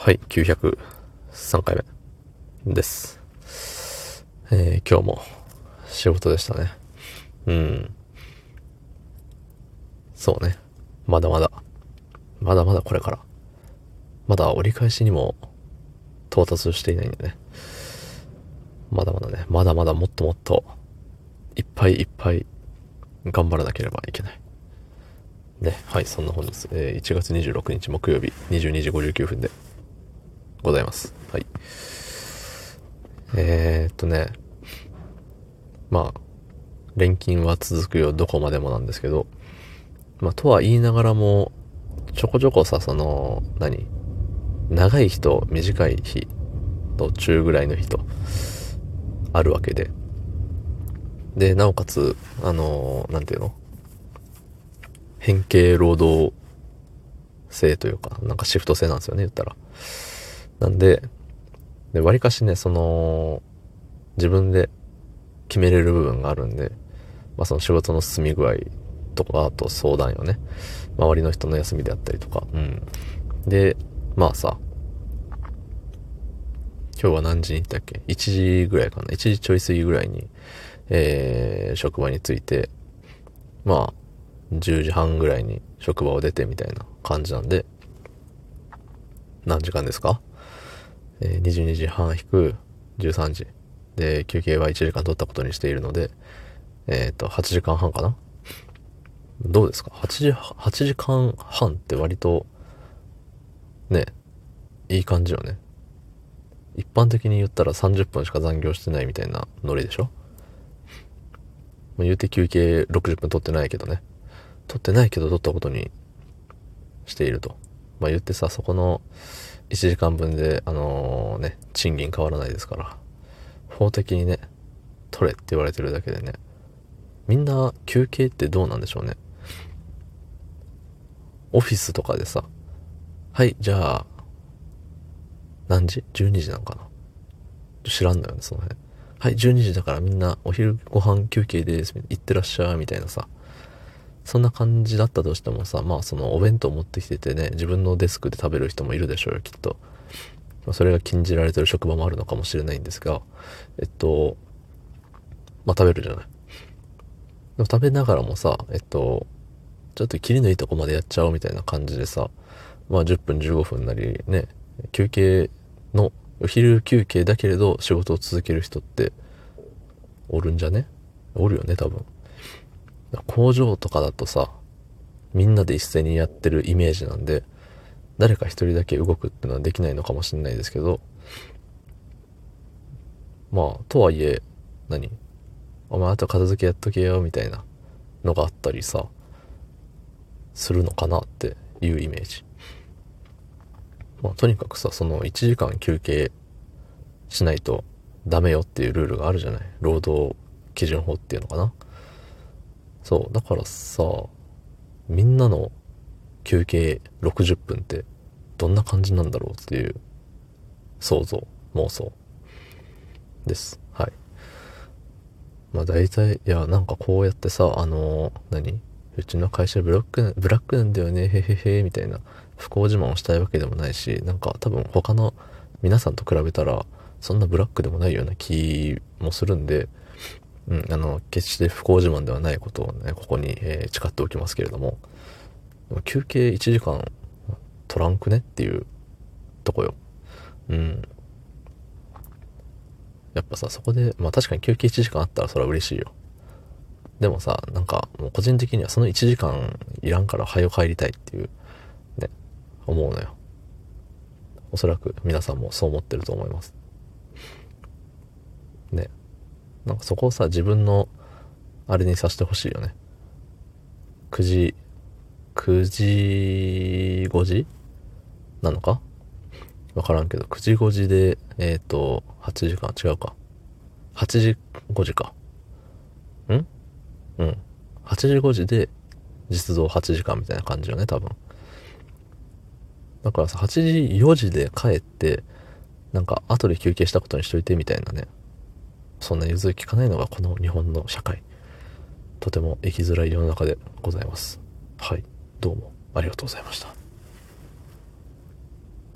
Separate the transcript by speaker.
Speaker 1: はい、903回目です。えー、今日も仕事でしたね。うん。そうね。まだまだ。まだまだこれから。まだ折り返しにも到達していないんでね。まだまだね。まだまだもっともっといっぱいいっぱい頑張らなければいけない。ね。はい、そんな本日、えー、1月26日木曜日22時59分でございます。はい。えー、っとね、まあ、錬金は続くよ、どこまでもなんですけど、まあ、とは言いながらも、ちょこちょこさ、その、何？長い日と短い日と中ぐらいの日と、あるわけで。で、なおかつ、あのー、なんていうの？変形労働制というか、なんかシフト制なんですよね、言ったら。なんで、で、割かしね、その、自分で決めれる部分があるんで、まあその仕事の進み具合とか、あと相談よね。周りの人の休みであったりとか、うん。で、まあさ、今日は何時に行ったっけ ?1 時ぐらいかな ?1 時ちょい過ぎぐらいに、えー、職場に着いて、まあ、10時半ぐらいに職場を出てみたいな感じなんで、何時間ですか？え、22時半引く13時。で、休憩は1時間取ったことにしているので、えっ、ー、と、8時間半かな？どうですか ?8 時、8時間半って割と、ね、いい感じよね。一般的に言ったら30分しか残業してないみたいなノリでしょ、言うて休憩60分取ってないけどね。取ってないけど取ったことにしていると。まあ言ってさ、そこの1時間分で、あのー、ね、賃金変わらないですから、法的にね、取れって言われてるだけでね、みんな休憩ってどうなんでしょうね。オフィスとかでさ、はい、じゃあ、何時 ?12 時なのかな知らんのよね、その辺。はい、12時だからみんなお昼ご飯休憩です。行ってらっしゃい、みたいなさ。そんな感じだったとしてもさ、まあそのお弁当持ってきててね、自分のデスクで食べる人もいるでしょうよ、きっと。まあ、それが禁じられてる職場もあるのかもしれないんですが、えっと、まあ食べるじゃない。でも食べながらもさ、えっと、ちょっと切りのいいとこまでやっちゃおうみたいな感じでさ、まあ10分15分なりね、休憩の、お昼休憩だけれど仕事を続ける人っておるんじゃね？おるよね、多分。工場とかだとさ、みんなで一斉にやってるイメージなんで、誰か一人だけ動くってのはできないのかもしれないですけど、まあ、とはいえ、何？お前あと片付けやっとけよ、みたいなのがあったりさ、するのかなっていうイメージ。まあ、とにかくさ、その1時間休憩しないとダメよっていうルールがあるじゃない？労働基準法っていうのかな？そう、だからさ、みんなの休憩60分ってどんな感じなんだろうっていう想像、妄想です。はい。まあ大体、いや、なんかこうやってさ、あのー、何？うちの会社ブラック、ブラックなんだよね、へへへ、みたいな不幸自慢をしたいわけでもないし、なんか多分他の皆さんと比べたら、そんなブラックでもないような気もするんで、うん、あの、決して不幸自慢ではないことをね、ここに、えー、誓っておきますけれども、休憩1時間取らんくねっていうとこよ。うん。やっぱさ、そこで、まあ確かに休憩1時間あったらそれは嬉しいよ。でもさ、なんか、もう個人的にはその1時間いらんから早く帰りたいっていう、ね、思うのよ。おそらく皆さんもそう思ってると思います。ね。なんかそこをさ、自分の、あれにさせてほしいよね。9時、9時5時？なのか？わからんけど、9時5時で、えっ、ー、と、8時間、違うか。8時5時か。ん？うん。8時5時で、実動8時間みたいな感じよね、多分。だからさ、8時4時で帰って、なんか後で休憩したことにしといてみたいなね。そんな融通きかないのがこの日本の社会。とても生きづらい世の中でございます。はい。どうもありがとうございました。